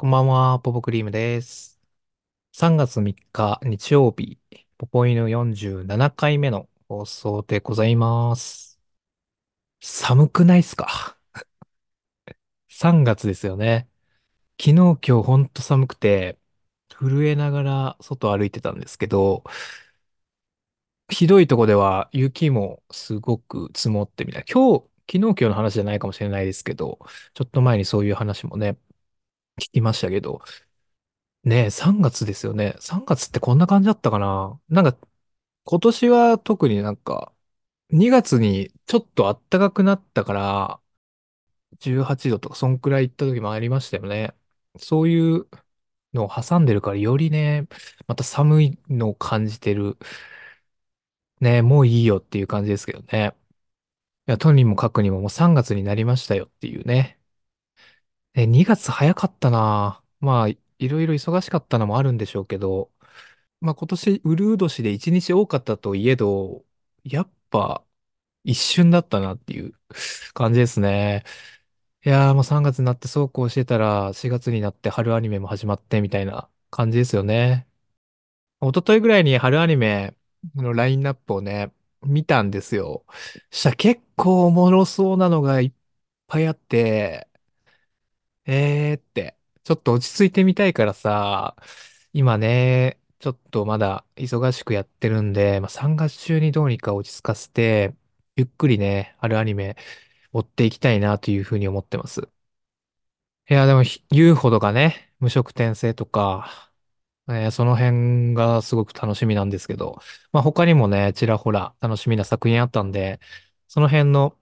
こんばんは、ポポクリームです。3月3日日曜日、ポポイヌ47回目の放送でございます。寒くないっすか ?3 月ですよね。昨日今日ほんと寒くて、震えながら外歩いてたんですけど、ひどいとこでは雪もすごく積もってみたいな。今日、昨日今日の話じゃないかもしれないですけど、ちょっと前にそういう話もね、聞きましたけど、ねえ、3月ですよね。3月ってこんな感じだったかななんか、今年は特になんか、2月にちょっと暖かくなったから、18度とか、そんくらい行った時もありましたよね。そういうのを挟んでるから、よりね、また寒いのを感じてる。ねえ、もういいよっていう感じですけどね。いや、とにもかくにももう3月になりましたよっていうね。ね、2月早かったな。まあ、いろいろ忙しかったのもあるんでしょうけど、まあ今年、うるう年で1日多かったといえど、やっぱ一瞬だったなっていう感じですね。いやーもう3月になってそうこうしてたら4月になって春アニメも始まってみたいな感じですよね。一昨日ぐらいに春アニメのラインナップをね、見たんですよ。したら結構おもろそうなのがいっぱいあって、えーって、ちょっと落ち着いてみたいからさ、今ね、ちょっとまだ忙しくやってるんで、まあ、3月中にどうにか落ち着かせて、ゆっくりね、あるアニメ追っていきたいなというふうに思ってます。いや、でも、ひ言うほどがね、無色転生とか、えーその辺がすごく楽しみなんですけど、まあ、他にもね、ちらほら楽しみな作品あったんで、その辺の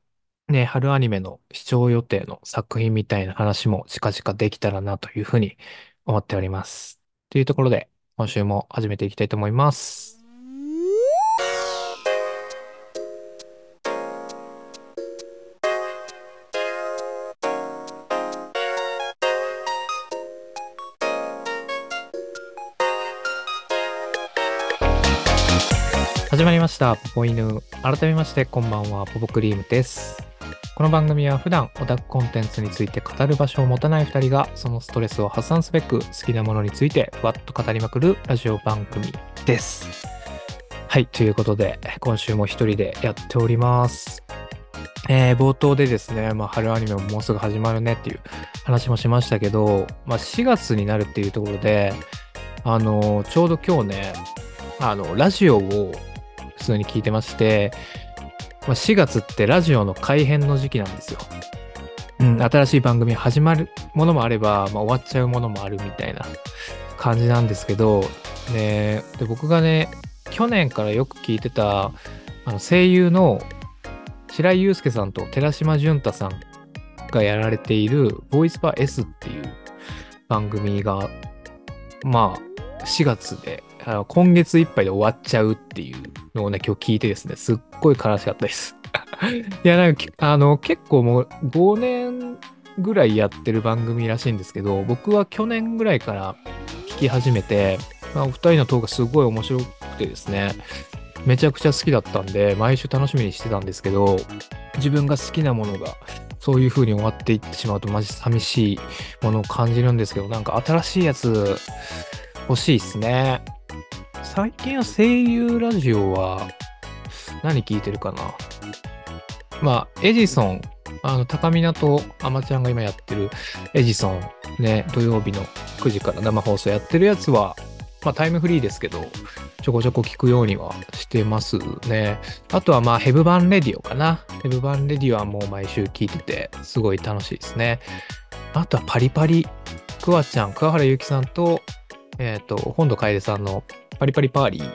ね、春アニメの視聴予定の作品みたいな話も近々できたらなというふうに思っております。というところで、今週も始めていきたいと思います。始まりました、ポポ犬。改めまして、こんばんは、ポポクリームです。この番組は普段オタクコンテンツについて語る場所を持たない2人がそのストレスを発散すべく好きなものについてふわっと語りまくるラジオ番組です。はい、ということで今週も一人でやっております。えー、冒頭でですね、まあ、春アニメももうすぐ始まるねっていう話もしましたけど、まあ、4月になるっていうところで、あのちょうど今日ね、あの、ラジオを普通に聞いてまして、まあ、4月ってラジオの改編の時期なんですよ。うん、新しい番組始まるものもあれば、まあ、終わっちゃうものもあるみたいな感じなんですけど、ね、で僕がね、去年からよく聞いてたあの声優の白井祐介さんと寺島淳太さんがやられているボイスパー S っていう番組が、まあ、4月で今月いっぱいで終わっちゃうっていうのね、今日聞いてですね、すっごい悲しかったです。いや、なんか、あの、結構もう5年ぐらいやってる番組らしいんですけど、僕は去年ぐらいから聞き始めて、まあ、お二人のトークすごい面白くてですね、めちゃくちゃ好きだったんで、毎週楽しみにしてたんですけど、自分が好きなものが、そういう風に終わっていってしまうと、マジ寂しいものを感じるんですけど、なんか新しいやつ欲しいっすね。最近は声優ラジオは何聞いてるかな？まあ、エジソン、あの、高見とアマちゃんが今やってるエジソン、ね、土曜日の9時から生放送やってるやつは、まあ、タイムフリーですけど、ちょこちょこ聞くようにはしてますね。あとはまあ、ヘブ版レディオかな。ヘブ版レディオはもう毎週聞いてて、すごい楽しいですね。あとはパリパリ、クワちゃん、桑原ゆきさんと、えっ、ー、と、本土楓さんのパリパリパーリー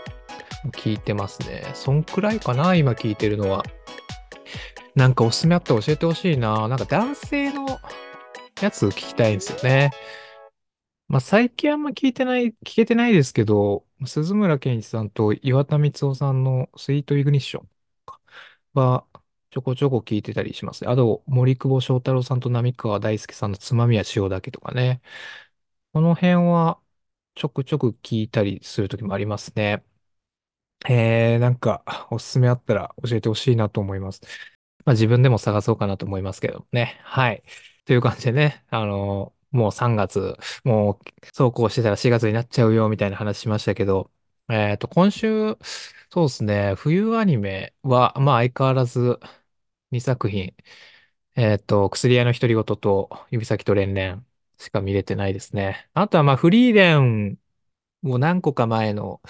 も聞いてますね。そんくらいかな、今聞いてるのは。なんかおすすめあったら教えてほしいな。なんか男性のやつ聞きたいんですよね。まあ最近あんま聞いてない、聞けてないですけど、鈴村健一さんと岩田光夫さんのスイートイグニッションはちょこちょこ聞いてたりします。あと、森久保祥太郎さんと浪川大輔さんのつまみは塩だけとかね。この辺はちょくちょく聞いたりするときもありますね。えー、なんか、おすすめあったら教えてほしいなと思います。まあ自分でも探そうかなと思いますけどね。はい。という感じでね、あの、もう3月、もうそうこうしてたら4月になっちゃうよみたいな話しましたけど、えっと、今週、そうですね、冬アニメは、まあ相変わらず2作品、えっと、薬屋の独り言と指先と連々しか見れてないですね。あとはまあフリーレンも何個か前の、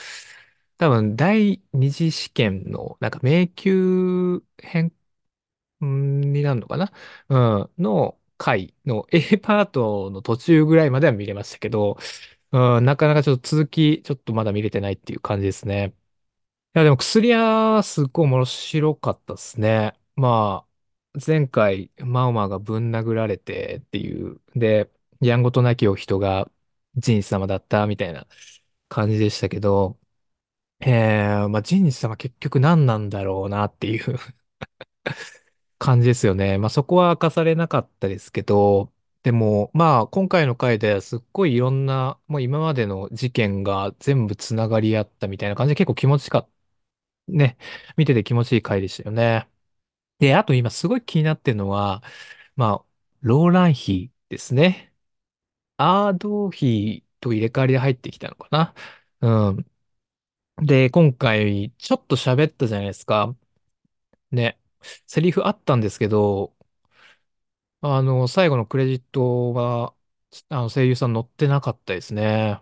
多分第二次試験のなんか迷宮編になるのかな？うん、の回の A パートの途中ぐらいまでは見れましたけど、うん、なかなかちょっと続き、ちょっとまだ見れてないっていう感じですね。いや、でも薬屋すっごい面白かったですね。まあ、前回、マウマがぶん殴られてっていう、で、やんごとなきお人がジン様だったみたいな感じでしたけど、えー、まあ、ジン様結局何なんだろうなっていう 感じですよね。まあそこは明かされなかったですけど、でもまあ今回の回ですっごいいろんな、もう今までの事件が全部つながり合ったみたいな感じで結構気持ちか、ね、見てて気持ちいい回でしたよね。で、あと今すごい気になってるのは、まあ、ローラン妃ですね。アード妃と入れ替わりで入ってきたのかな？うん。で、今回ちょっと喋ったじゃないですか。ね。セリフあったんですけど、あの、最後のクレジットが、あの、声優さん載ってなかったですね。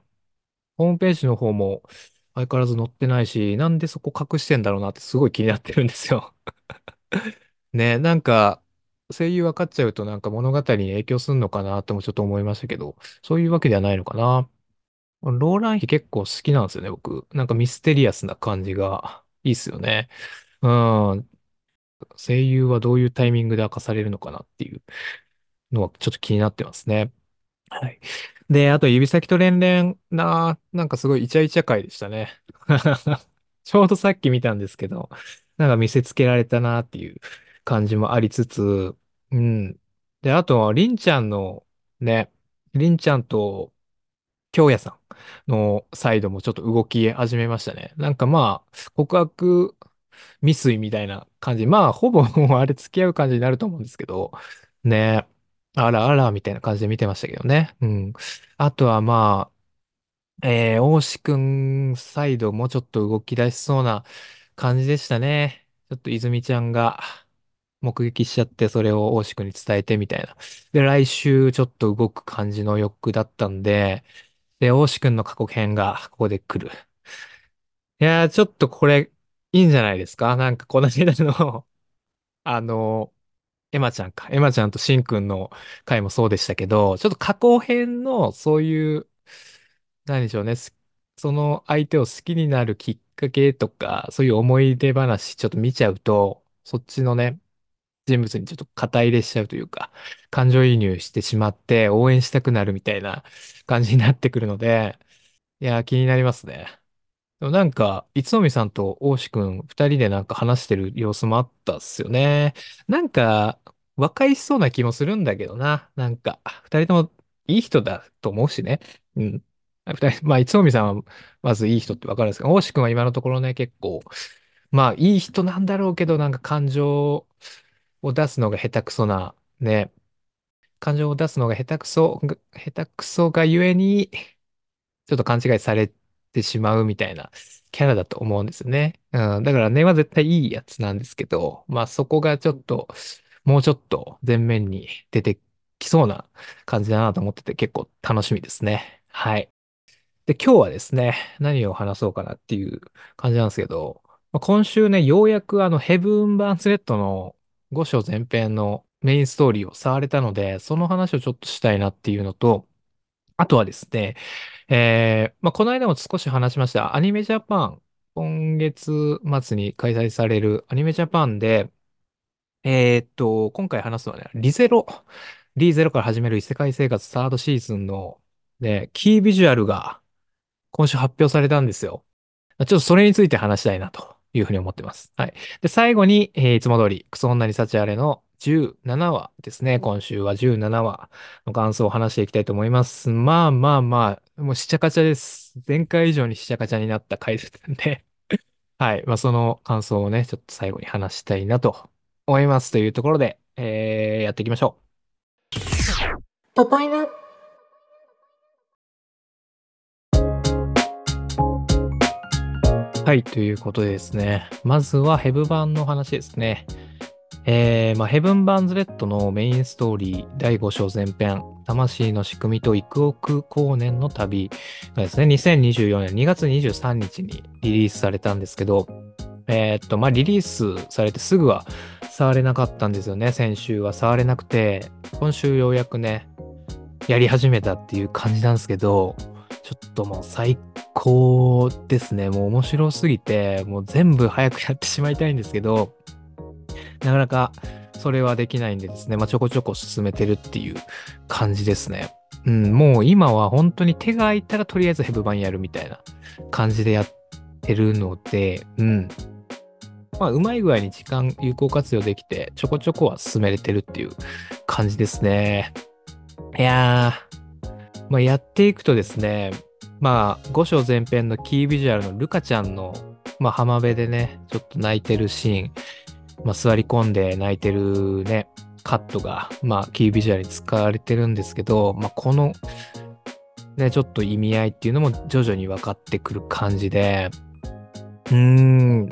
ホームページの方も相変わらず載ってないし、なんでそこ隠してんだろうなってすごい気になってるんですよ。ね、なんか、声優分かっちゃうとなんか物語に影響するのかなってもちょっと思いましたけど、そういうわけではないのかな。ローラン妃結構好きなんですよね、僕。なんかミステリアスな感じがいいっすよね。うん。声優はどういうタイミングで明かされるのかなっていうのはちょっと気になってますね。はい。で、あと指先と連々な、なんかすごいイチャイチャ回でしたね。ちょうどさっき見たんですけど、なんか見せつけられたなっていう感じもありつつ、うん。で、あとは、りんちゃんのね、りんちゃんと京也さんのサイドもちょっと動き始めましたね。なんかまあ、告白未遂みたいな感じ。まあ、ほぼもうあれ付き合う感じになると思うんですけど、ね。あらあら、みたいな感じで見てましたけどね。うん。あとはまあ、えー、大志くんサイドもちょっと動き出しそうな感じでしたね。ちょっと泉ちゃんが目撃しちゃって、それを大志くんに伝えてみたいな。で、来週ちょっと動く感じの欲だったんで、で、大志くんの過去編がここで来る。いやー、ちょっとこれ、いいんじゃないですか？なんかこの間の あの、エマちゃんか。エマちゃんとシンくんの回もそうでしたけど、ちょっと過去編のそういう、何でしょうね。その相手を好きになるきっかけとか、そういう思い出話ちょっと見ちゃうと、そっちのね、人物にちょっと肩入れしちゃうというか、感情移入してしまって応援したくなるみたいな感じになってくるので、いや、気になりますね。でもなんか、いつのみさんと大志くん、二人でなんか話してる様子もあったっすよね。なんか、和解しそうな気もするんだけどな。なんか、二人ともいい人だと思うしね。うん。二人、まあ、いつのみさんはまずいい人ってわかるんですけど、大志くんは今のところね、結構、まあ、いい人なんだろうけど、なんか感情を出すのが下手くそな、ね。感情を出すのが下手くそ、下手くそがゆえに、ちょっと勘違いされてしまうみたいなキャラだと思うんですよね。うん、だから根は絶対いいやつなんですけど、まあそこがちょっと、もうちょっと前面に出てきそうな感じだなと思ってて結構楽しみですね。はい。で、今日はですね、何を話そうかなっていう感じなんですけど、今週ね、ようやくあのヘブン・バーンスレッドの5章前編のメインストーリーを触れたので、その話をちょっとしたいなっていうのと、あとはですね、えー、まあ、この間も少し話しました、アニメジャパン、今月末に開催されるアニメジャパンで、えーっと、今回話すのはね、リゼロ、リゼロから始める異世界生活サードシーズンの、ね、キービジュアルが今週発表されたんですよ。ちょっとそれについて話したいなと。いうふうに思ってます。はい。で、最後に、えーいつも通り、クソ女に幸あれの17話ですね。今週は17話の感想を話していきたいと思います。まあまあまあ、もうしちゃかちゃです。前回以上にしちゃかちゃになった回ですんで、はい。まあその感想をね、ちょっと最後に話したいなと思いますというところで、えー、やっていきましょう。ポパイナはい、ということでですね。まずはヘブ版の話ですね。えー、まあ、ヘブン・バンズ・レッドのメインストーリー第5章前編、魂の仕組みと幾億光年の旅がですね、2024年2月23日にリリースされたんですけど、えー、っと、まあ、リリースされてすぐは触れなかったんですよね。先週は触れなくて、今週ようやくね、やり始めたっていう感じなんですけど、ちょっともう最高ですね。もう面白すぎて、もう全部早くやってしまいたいんですけど、なかなかそれはできないんでですね、まあ、ちょこちょこ進めてるっていう感じですね。うん、もう今は本当に手が空いたらとりあえずヘブ版やるみたいな感じでやってるので、うん。まあ、うまい具合に時間有効活用できて、ちょこちょこは進めれてるっていう感じですね。いやー、まあ、やっていくとですね、まあ、5章前編のキービジュアルのルカちゃんの、まあ、浜辺でね、ちょっと泣いてるシーン、まあ、座り込んで泣いてるね、カットが、まあ、キービジュアルに使われてるんですけど、まあ、この、ね、ちょっと意味合いっていうのも徐々に分かってくる感じで、うーん、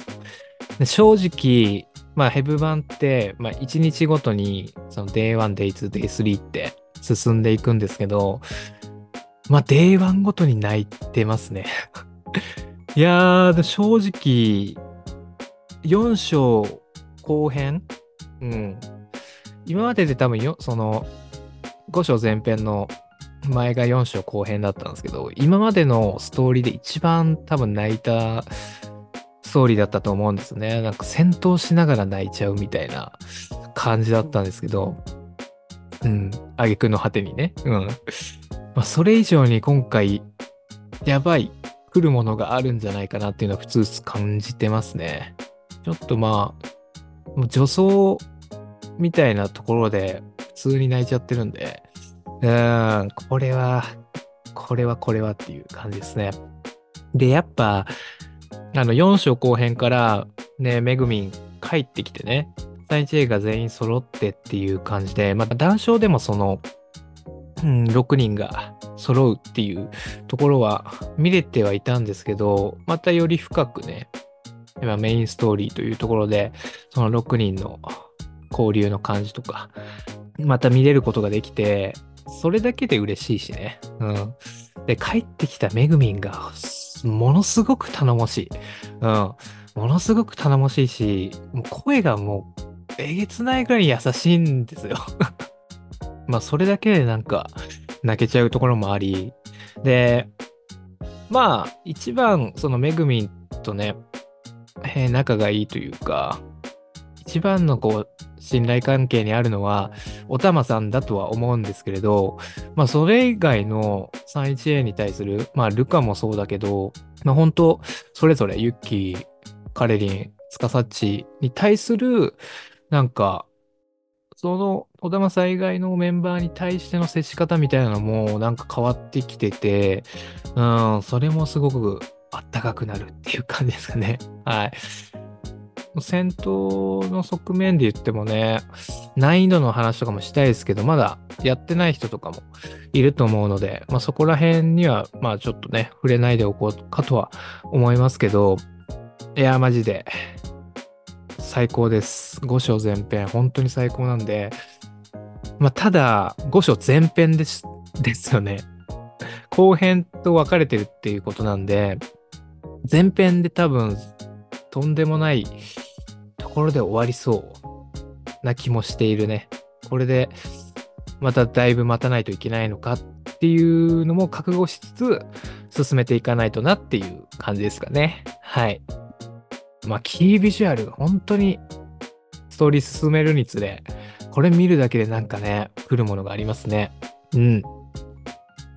正直、まあ、ヘブ版って、まあ、1日ごとに、その Day1、Day2、Day3 って進んでいくんですけど、まあ、Day1 ごとに泣いてますね いやー、正直、4章後編？うん。今までで多分よ、その、5章前編の前が4章後編だったんですけど、今までのストーリーで一番多分泣いたストーリーだったと思うんですね。なんか戦闘しながら泣いちゃうみたいな感じだったんですけど、うん、挙句の果てにね。うん。まあ、それ以上に今回、やばい、来るものがあるんじゃないかなっていうのは普通感じてますね。ちょっとまあ、もう女装みたいなところで普通に泣いちゃってるんで、うん、これは、これはこれはっていう感じですね。で、やっぱ、あの、4章後編からね、めぐみん帰ってきてね、サイチェイが全員揃ってっていう感じで、また談笑でもその、うん、6人が揃うっていうところは見れてはいたんですけど、またより深くね、今メインストーリーというところで、その6人の交流の感じとか、また見れることができて、それだけで嬉しいしね。うん。で、帰ってきためぐみんが、ものすごく頼もしい。うん。ものすごく頼もしいし、声がもう、えげつないぐらい優しいんですよ。まあ、それだけでなんか、泣けちゃうところもあり、で、まあ、一番、そのめぐみんとね、えー、仲がいいというか、一番のこう、信頼関係にあるのは、おたまさんだとは思うんですけれど、まあ、それ以外の 31A に対する、まあ、ルカもそうだけど、まあ、本当それぞれユッキー、カレリン、スカサッチに対する、なんか、その、おたまさん以外のメンバーに対しての接し方みたいなのも、なんか変わってきてて、うん、それもすごくあったかくなるっていう感じですかね。はい。戦闘の側面で言ってもね、難易度の話とかもしたいですけど、まだやってない人とかもいると思うので、まあ、そこら辺には、まあちょっとね、触れないでおこうかとは思いますけど、いや、マジで、最高です。5章前編、本当に最高なんで、まあ、ただ、5章前編です ですよね。後編と分かれてるっていうことなんで、前編で多分、とんでもないところで終わりそうな気もしているね。これで、まただいぶ待たないといけないのかっていうのも覚悟しつつ、進めていかないとなっていう感じですかね。はい。まあ、キービジュアル、本当にストーリー進めるにつれ、これ見るだけでなんかね、来るものがありますね。うん。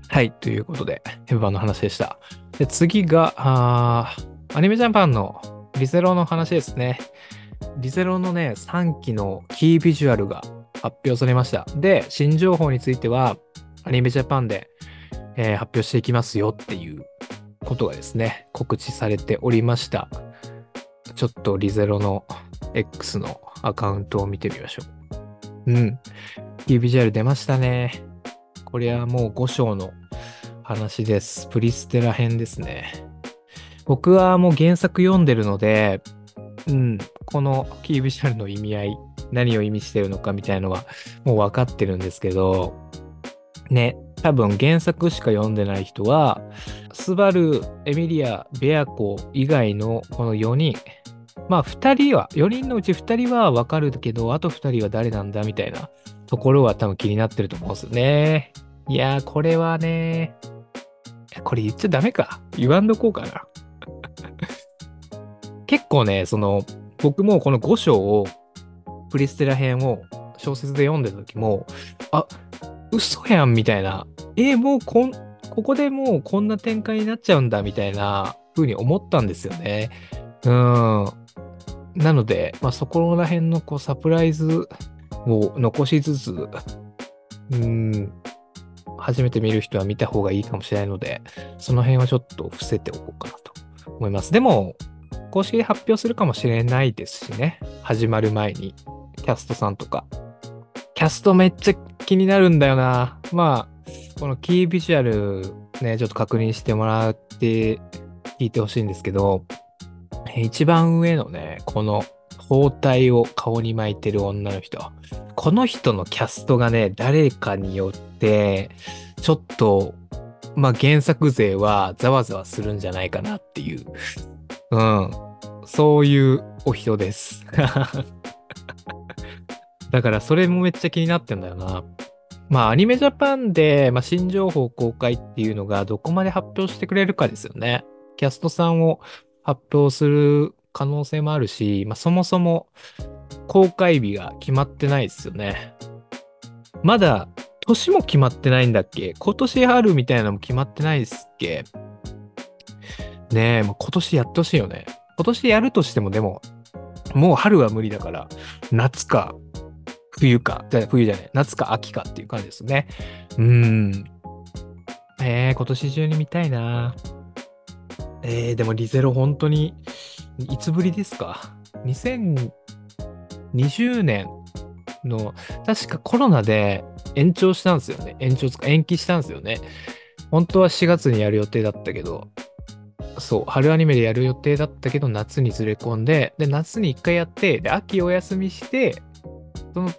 はい、ということで、ヘブ版の話でした。で、次が、あアニメジャパンのリゼロの話ですね。リゼロのね、3期のキービジュアルが発表されました。で、新情報については、アニメジャパンで、えー、発表していきますよっていうことがですね、告知されておりました。ちょっとリゼロの X のアカウントを見てみましょう。うん。キービジュアル出ましたね。これはもう5章の話です。プリステラ編ですね。僕はもう原作読んでるので、うん、このキービジュアルの意味合い、何を意味してるのかみたいのはもう分かってるんですけど、ね、多分原作しか読んでない人は、スバル、エミリア、ベアコ以外のこの4人、まあ2人は、4人のうち2人は分かるけど、あと2人は誰なんだみたいなところは多分気になってると思うんですよね。いやー、これはね、これ言っちゃダメか。言わんどこうかな。結構ね、その、僕もこの5章を、プリステラ編を小説で読んでた時も、あ、嘘やんみたいな。えー、もうこん、ここでもうこんな展開になっちゃうんだみたいな風に思ったんですよね。うん。なので、まあ、そこら辺のこうサプライズを残しつつ、うん、初めて見る人は見た方がいいかもしれないので、その辺はちょっと伏せておこうかなと思います。でも、公式で発表するかもしれないですしね。始まる前に。キャストさんとか。キャストめっちゃ気になるんだよな。まあ、このキービジュアルね、ちょっと確認してもらって聞いてほしいんですけど、一番上のね、この包帯を顔に巻いてる女の人。この人のキャストがね、誰かによって、ちょっと、まあ原作勢はざわざわするんじゃないかなっていう、うん、そういうお人です。だからそれもめっちゃ気になってんだよな。まあアニメジャパンで、まあ、新情報公開っていうのがどこまで発表してくれるかですよね。キャストさんを発表する可能性もあるし、まあ、そもそも公開日が決まってないですよね。まだ年も決まってないんだっけ？今年春みたいなのも決まってないですっけ？ねえ、もう今年やってほしいよね。今年やるとしてもでも、もう春は無理だから、夏か冬か、じゃ冬じゃない、夏か秋かっていう感じですね。うーん。えー、今年中に見たいな。えー、でもリゼロ本当に、いつぶりですか ?2020 年の、確かコロナで延長したんですよね。延長つか延期したんですよね。本当は4月にやる予定だったけど、そう、春アニメでやる予定だったけど、夏にずれ込んで、で、夏に1回やって、で、秋お休みして、その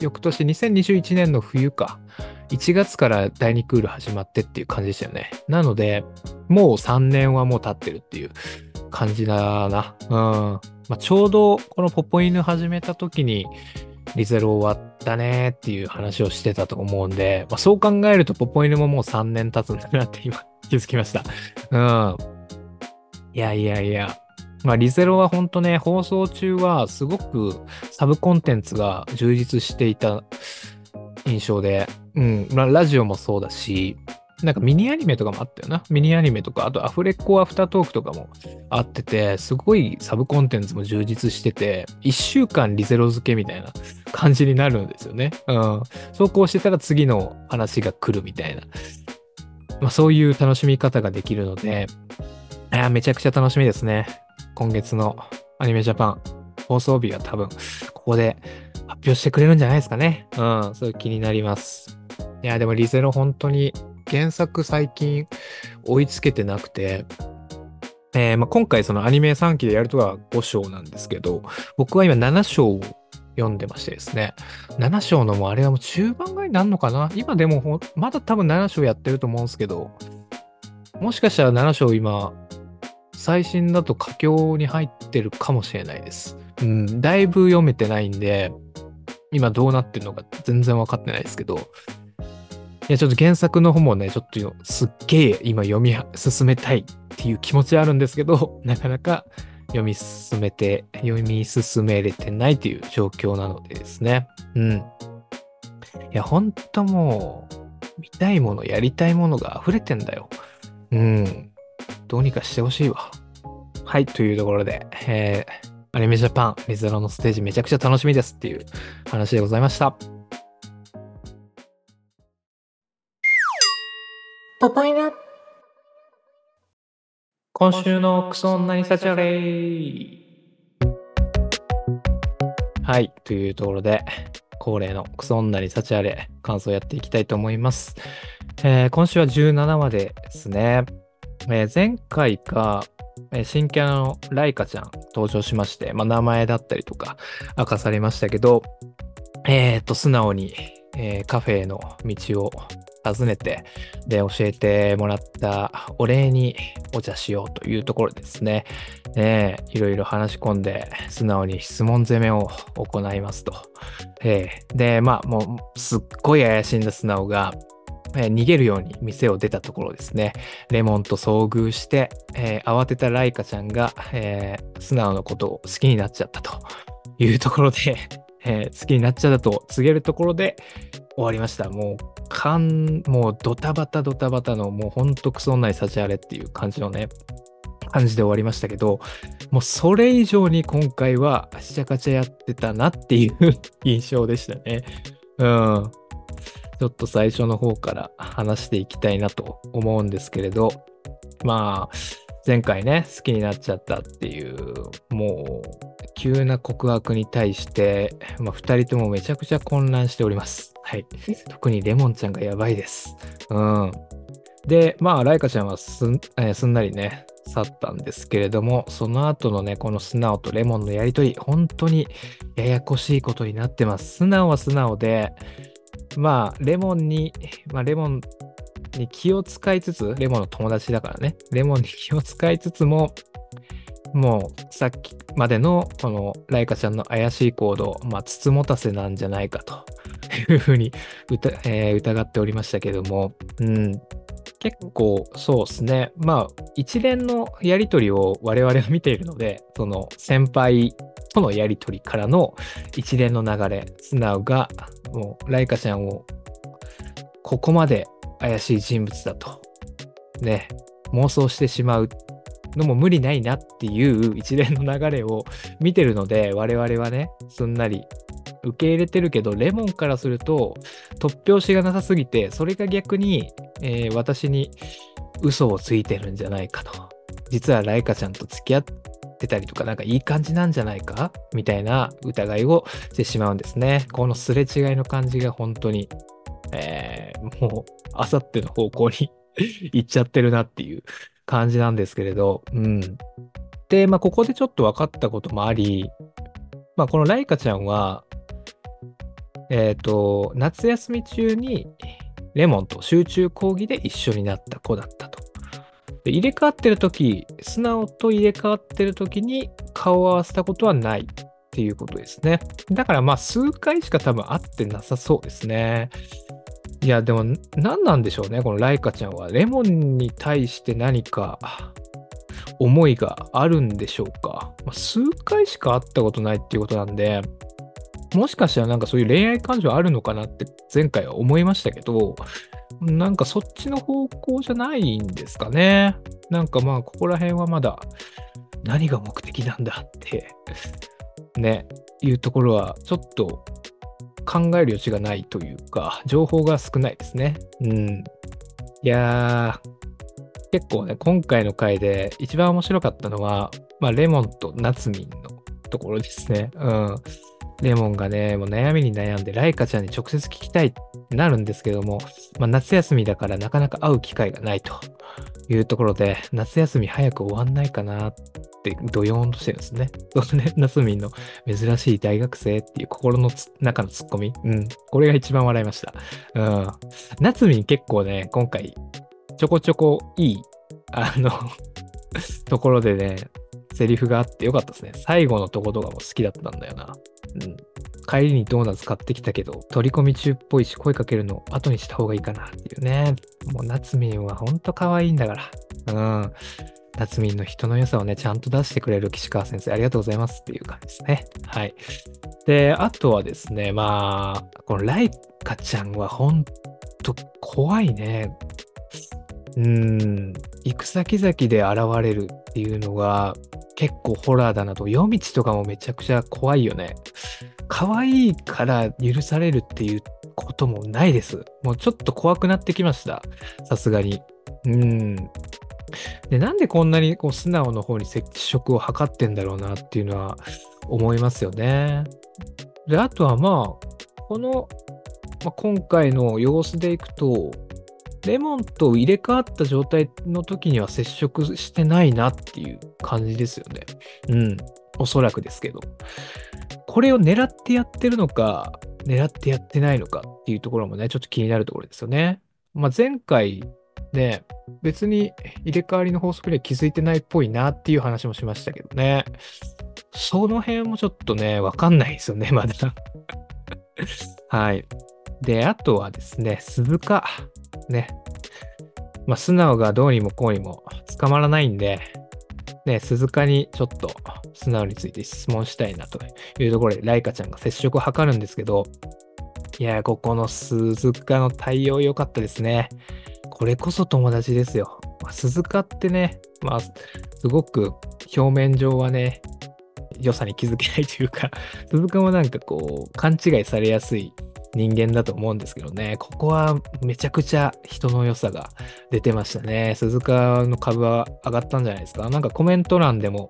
翌年2021年の冬か、1月から第2クール始まってっていう感じでしたよね。なので、もう3年はもう経ってるっていう感じだな。うん。まあ、ちょうどこのポポイヌ始めた時に、リゼロ終わったねっていう話をしてたと思うんで、まあ、そう考えるとポポイヌももう3年経つんだなって今 気づきました。うん。いやいやいや。まあ、リゼロは本当ね、放送中はすごくサブコンテンツが充実していた印象で、うん、ラジオもそうだし、なんかミニアニメとかもあったよな。ミニアニメとか、あとアフレコアフタートークとかもあってて、すごいサブコンテンツも充実してて、1週間リゼロ付けみたいな感じになるんですよね。うん。そうこうしてたら次の話が来るみたいな。まあそういう楽しみ方ができるので、あめちゃくちゃ楽しみですね。今月のアニメジャパン放送日は多分ここで発表してくれるんじゃないですかね。うん、そういう気になります。いや、でもリゼロ本当に原作最近追いつけてなくて、えー、まあ、今回そのアニメ3期でやるとは5章なんですけど、僕は今7章を読んでましてですね、7章のもあれはもう中盤ぐらいになるのかな？今でもまだ多分7章やってると思うんですけど、もしかしたら7章今最新だと佳境に入ってるかもしれないです。うん、だいぶ読めてないんで、今どうなってるのか全然分かってないですけど、や、ちょっと原作の方もね、ちょっとすっげえ今読み進めたいっていう気持ちはあるんですけど、なかなか読み進めて、読み進めれてないという状況なのでですね。うん。いや、ほんともう、見たいもの、やりたいものが溢れてんだよ。うん。どうにかしてほしいわ。はい、というところで、えー、アニメジャパン、リゼロのステージめちゃくちゃ楽しみですっていう話でございました。ポポイナ今週のクソ女にサチャレイはい、というところで、恒例のクソ女にサチャレ感想やっていきたいと思います。えー、今週は17話ですね。えー前回か、新キャラのライカちゃん登場しまして、まあ、名前だったりとか明かされましたけど、えっ、と、素直に、えーカフェへの道を訪ねて、で、教えてもらったお礼にお茶しようというところですね。えいろいろ話し込んで、素直に質問攻めを行いますと。えーで、まあ、もう、すっごい怪しんだ素直が、えー逃げるように店を出たところですね。レモンと遭遇して、えー慌てたライカちゃんが、えー素直のことを好きになっちゃったというところで、えー好きになっちゃったと告げるところで終わりました。もう、かん、もうドタバタドタバタの、もうほんとクソない幸あれっていう感じのね、感じで終わりましたけど、もうそれ以上に今回はしちゃかちゃやってたなっていう印象でしたね。うん。ちょっと最初の方から話していきたいなと思うんですけれど、まあ、前回ね、好きになっちゃったっていう、もう、急な告白に対して、まあ、二人ともめちゃくちゃ混乱しております。はい。特にレモンちゃんがやばいです。うん。で、まあ、ライカちゃんはすん,、えーすんなりね、去ったんですけれども、その後のね、この素直とレモンのやりとり、本当にややこしいことになってます。素直は素直で、まあ、レモンに、まあ、レモンに気を使いつつ、レモンの友達だからね、レモンに気を使いつつも、もうさっきまでのこのライカちゃんの怪しい行動、まあ、つつもたせなんじゃないかと いうふうに疑,、えー疑っておりましたけども、うん、結構そうですね、まあ一連のやりとりを我々は見ているので、その先輩とのやりとりからの一連の流れ、素直がもうライカちゃんをここまで怪しい人物だと、ね、妄想してしまうのも無理ないなっていう一連の流れを見てるので、我々はね、すんなり受け入れてるけど、レモンからすると突拍子がなさすぎて、それが逆に、えー私に嘘をついてるんじゃないかと。実はライカちゃんと付き合ってたりとか、なんかいい感じなんじゃないか？みたいな疑いをしてしまうんですね。このすれ違いの感じが本当に、えーもう、あさっての方向に 行っちゃってるなっていう感じなんですけれど、うん。で、まあ、ここでちょっと分かったこともあり、まあ、このライカちゃんは、えっ、と、夏休み中にレモンと集中講義で一緒になった子だったと。で入れ替わってる時素直と入れ替わってる時に顔を合わせたことはないっていうことですね。だからまあ数回しか多分会ってなさそうですね。いやでも何なんでしょうねこのライカちゃんは。レモンに対して何か思いがあるんでしょうか。まあ数回しか会ったことないっていうことなんでもしかしたらなんかそういう恋愛感情あるのかなって前回は思いましたけど、なんかそっちの方向じゃないんですかね。なんかまあここら辺はまだ何が目的なんだってね、いうところはちょっと考える余地がないというか、情報が少ないですね。うん。いやー、結構ね、今回の回で一番面白かったのは、まあレモンとナツミンのところですね。うん。レモンがね、もう悩みに悩んで、ライカちゃんに直接聞きたいってなるんですけども、まあ、夏休みだからなかなか会う機会がないというところで、夏休み早く終わんないかなって、ドヨーンとしてるんですね。そのね、夏みんの珍しい大学生っていう心の中のツッコミ。うん。これが一番笑いました。うん。夏みん結構ね、今回、ちょこちょこいい、あの、ところでね、セリフがあってよかったですね。最後のとことかも好きだったんだよな。うん。帰りにドーナツ買ってきたけど、取り込み中っぽいし声かけるの後にした方がいいかなっていうね。もう夏みんはほんと可愛いんだから。うん。夏みんの人の良さをね、ちゃんと出してくれる岸川先生、ありがとうございますっていう感じですね。はい。で、あとはですね、まあ、このライカちゃんはほんと怖いね。うん。行く先々で現れるっていうのが結構ホラーだなと。夜道とかもめちゃくちゃ怖いよね。可愛いから許されるっていうこともないです。もうちょっと怖くなってきました。さすがに。うん。で、なんでこんなにこう素直の方に接触を図ってんだろうなっていうのは思いますよね。で、あとはまあ、この、まあ、今回の様子でいくと、レモンと入れ替わった状態の時には接触してないなっていう感じですよね。うん。おそらくですけど。これを狙ってやってるのか、狙ってやってないのかっていうところもね、ちょっと気になるところですよね。まあ、前回ね、別に入れ替わりの法則には気づいてないっぽいなっていう話もしましたけどね。その辺もちょっとね、わかんないですよね、まだ はい。で、あとはですね、鈴鹿。ね。まあ、素直がどうにもこうにも捕まらないんで、ね、鈴鹿にちょっと素直について質問したいなというところで、ライカちゃんが接触を図るんですけど、いや、ここの鈴鹿の対応良かったですね。これこそ友達ですよ。まあ、鈴鹿ってね、まあ、すごく表面上はね、良さに気づけないというか、鈴鹿もなんかこう、勘違いされやすい人間だと思うんですけどね、ここはめちゃくちゃ人の良さが出てましたね。鈴鹿の株は上がったんじゃないですか。なんかコメント欄でも、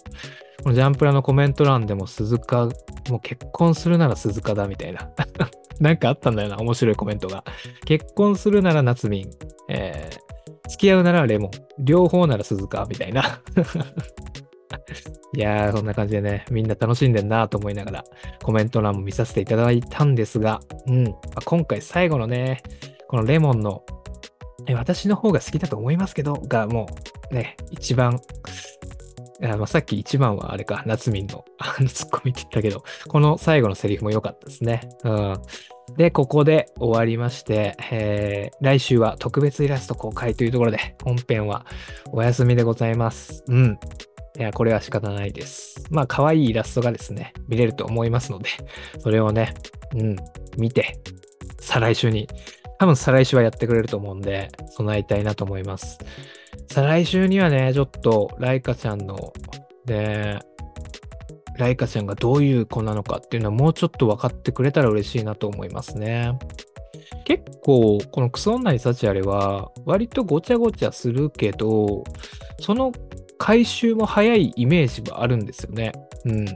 このジャンプラのコメント欄でも鈴鹿、もう結婚するなら鈴鹿だみたいな。なんかあったんだよな、面白いコメントが。結婚するなら夏民、えー、付き合うならレモン、両方なら鈴鹿みたいな。いやー、そんな感じでね、みんな楽しんでんなと思いながら、コメント欄も見させていただいたんですが、うんあ、今回最後のね、このレモンの、え私の方が好きだと思いますけど、がもうね、一番、あまあ、さっき一番はあれか、夏民のツッコミって言ったけど、この最後のセリフも良かったですね。うん。で、ここで終わりまして、えー、来週は特別イラスト公開というところで、本編はお休みでございます。うん。いや、これは仕方ないです。まあ、可愛いイラストがですね、見れると思いますので、それをね、うん、見て、再来週に、多分再来週はやってくれると思うんで、備えたいなと思います。再来週にはね、ちょっと、ライカちゃんの、ね、ライカちゃんがどういう子なのかっていうのはもうちょっと分かってくれたら嬉しいなと思いますね。結構、このクソ女に幸あれは、割とごちゃごちゃするけど、その回収も早いイメージはあるんですよね。うん。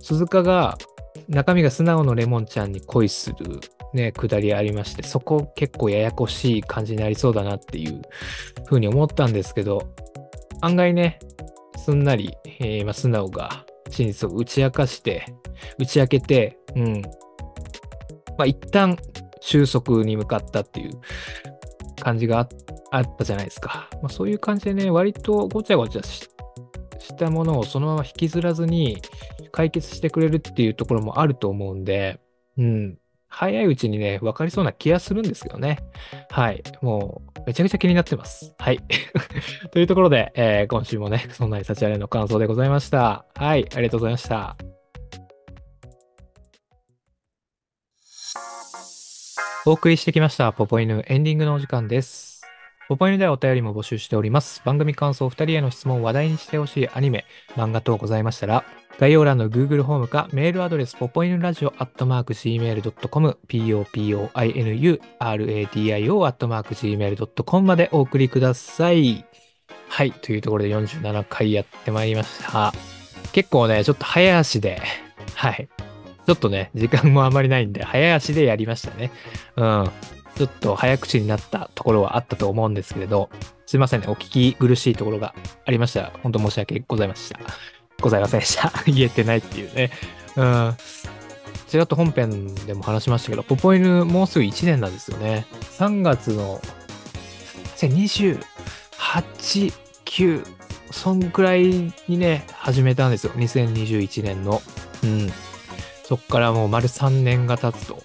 鈴鹿が中身が素直のレモンちゃんに恋するね、くだりありまして、そこ結構ややこしい感じになりそうだなっていうふうに思ったんですけど、案外ね、すんなり、えー、素直が真実を打ち明かして、打ち明けて、うん。まあ、一旦収束に向かったっていう感じがあったじゃないですか。まあ、そういう感じでね、割とごちゃごちゃしたものをそのまま引きずらずに解決してくれるっていうところもあると思うんで、うん。早いうちにね、分かりそうな気がするんですけどね。はい。もう、めちゃくちゃ気になってます。はい。というところで、えー、今週もね、そんなに幸あれの感想でございました。はい。ありがとうございました。お送りしてきました、ポポ犬エンディングのお時間です。ポポイヌではお便りも募集しております。番組感想、2人への質問、話題にしてほしいアニメ、漫画等ございましたら、概要欄の Google ホームかメールアドレス、ポポイヌラジオアットマーク Gmail.com、popoinuradio アットマーク Gmail.com までお送りください。はい、というところで47回やってまいりました。結構ね、ちょっと早足で、はい。ちょっとね、時間もあまりないんで、早足でやりましたね。うん。ちょっと早口になったところはあったと思うんですけれど、すいませんね、お聞き苦しいところがありましたら、本当申し訳ございました。ございませんでした。言えてないっていうね。うん。ちらっと本編でも話しましたけど、ポポ犬もうすぐ1年なんですよね。3月の28、9、そんくらいにね、始めたんですよ。2021年の。うん。そっからもう丸3年が経つと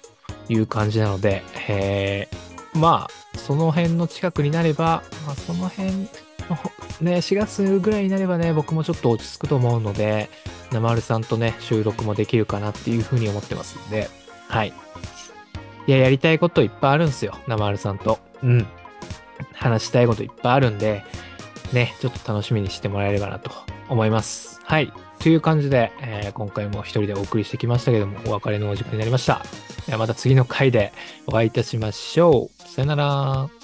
いう感じなので、えー、まあ、その辺の近くになれば、まあ、その辺の、ね、4月ぐらいになればね、僕もちょっと落ち着くと思うので、生丸さんとね、収録もできるかなっていうふうに思ってますんで、はい。いや、やりたいこといっぱいあるんですよ、生丸さんと。うん。話したいこといっぱいあるんで、ね、ちょっと楽しみにしてもらえればなと思います。はい。という感じで、えー、今回も一人でお送りしてきましたけども、お別れのお時間になりました。ではまた次の回でお会いいたしましょう。さよなら。